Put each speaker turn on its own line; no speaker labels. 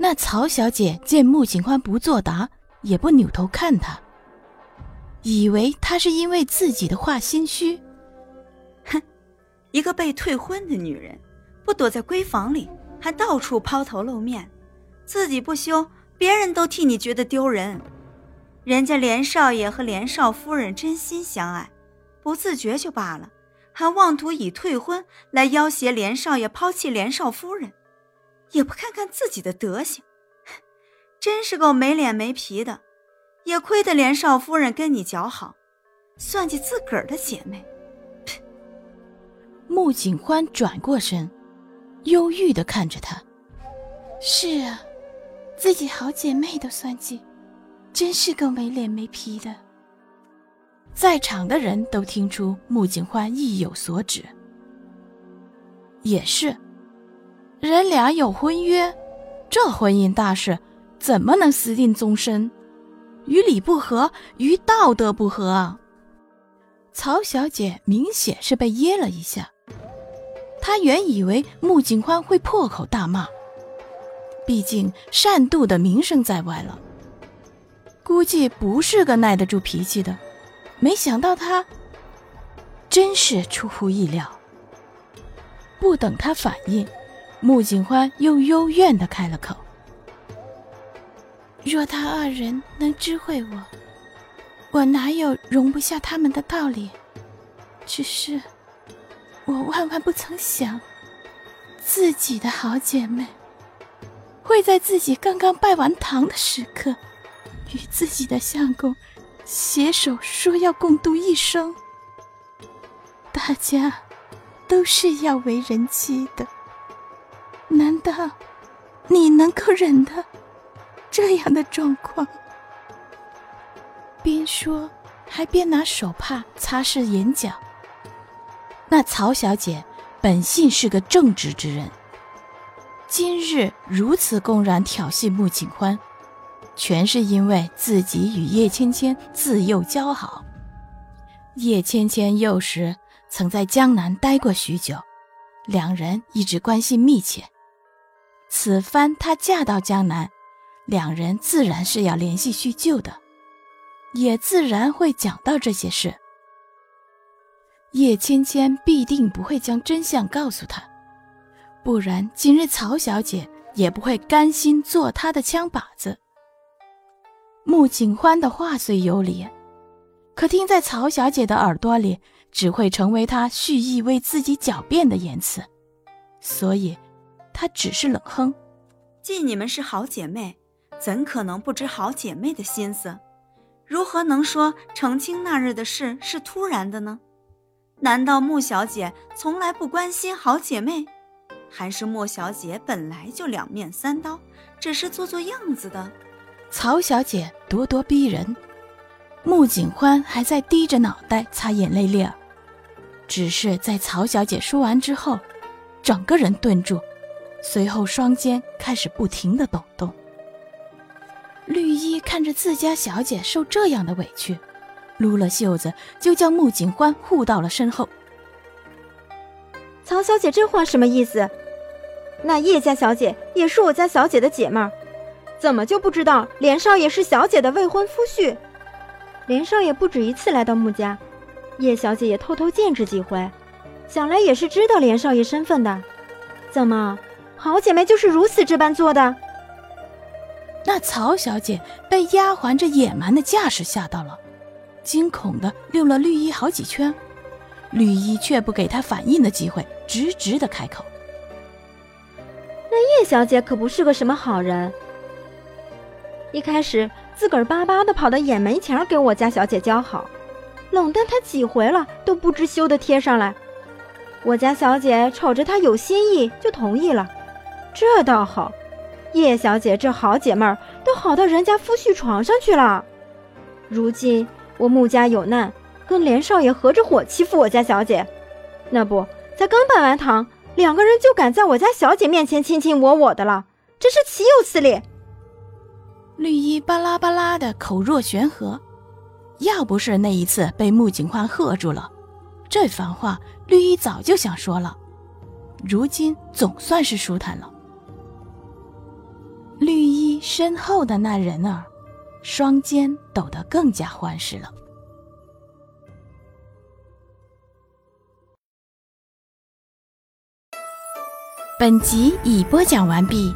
那曹小姐见穆景欢不作答，也不扭头看他，以为他是因为自己的话心虚。
哼，一个被退婚的女人，不躲在闺房里，还到处抛头露面，自己不羞，别人都替你觉得丢人。人家连少爷和连少夫人真心相爱，不自觉就罢了，还妄图以退婚来要挟连少爷抛弃连少夫人。也不看看自己的德行，真是够没脸没皮的。也亏得连少夫人跟你交好，算计自个儿的姐妹。
穆景欢转过身，忧郁的看着他。是啊，自己好姐妹都算计，真是够没脸没皮的。在场的人都听出穆景欢意有所指。也是。人俩有婚约，这婚姻大事怎么能私定终身？与理不合，与道德不合！曹小姐明显是被噎了一下，她原以为穆景欢会破口大骂，毕竟善妒的名声在外了，估计不是个耐得住脾气的。没想到他真是出乎意料，不等他反应。穆景欢又幽怨的开了口：“若他二人能知会我，我哪有容不下他们的道理？只是我万万不曾想，自己的好姐妹会在自己刚刚拜完堂的时刻，与自己的相公携手说要共度一生。大家都是要为人妻的。”难道你能够忍得这样的状况？边说还边拿手帕擦拭眼角。那曹小姐本性是个正直之人，今日如此公然挑衅穆景欢，全是因为自己与叶芊芊自幼交好。叶芊芊幼时曾在江南待过许久，两人一直关系密切。此番她嫁到江南，两人自然是要联系叙旧的，也自然会讲到这些事。叶芊芊必定不会将真相告诉他，不然今日曹小姐也不会甘心做他的枪靶子。穆景欢的话虽有理，可听在曹小姐的耳朵里，只会成为他蓄意为自己狡辩的言辞，所以。他只是冷哼：“
既你们是好姐妹，怎可能不知好姐妹的心思？如何能说澄清那日的事是突然的呢？难道穆小姐从来不关心好姐妹，还是莫小姐本来就两面三刀，只是做做样子的？”
曹小姐咄咄逼人，穆景欢还在低着脑袋擦眼泪粒儿。只是在曹小姐说完之后，整个人顿住。随后，双肩开始不停的抖动。绿衣看着自家小姐受这样的委屈，撸了袖子，就将穆景欢护到了身后。
曹小姐这话什么意思？那叶家小姐也是我家小姐的姐妹儿，怎么就不知道连少爷是小姐的未婚夫婿？连少爷不止一次来到穆家，叶小姐也偷偷见识几回，想来也是知道连少爷身份的。怎么？好姐妹就是如此这般做的。
那曹小姐被丫鬟这野蛮的架势吓到了，惊恐的溜了绿衣好几圈，绿衣却不给她反应的机会，直直的开口：“
那叶小姐可不是个什么好人。一开始自个儿巴巴的跑到眼门前给我家小姐交好，冷淡她几回了都不知羞的贴上来。我家小姐瞅着她有心意，就同意了。”这倒好，叶小姐这好姐妹儿都好到人家夫婿床上去了。如今我穆家有难，跟连少爷合着伙欺负我家小姐，那不才刚拜完堂，两个人就敢在我家小姐面前卿卿我我的了，真是岂有此理！
绿衣巴拉巴拉的口若悬河，要不是那一次被穆景欢喝住了，这番话绿衣早就想说了。如今总算是舒坦了。身后的那人儿，双肩抖得更加欢实了。本集已播讲完毕。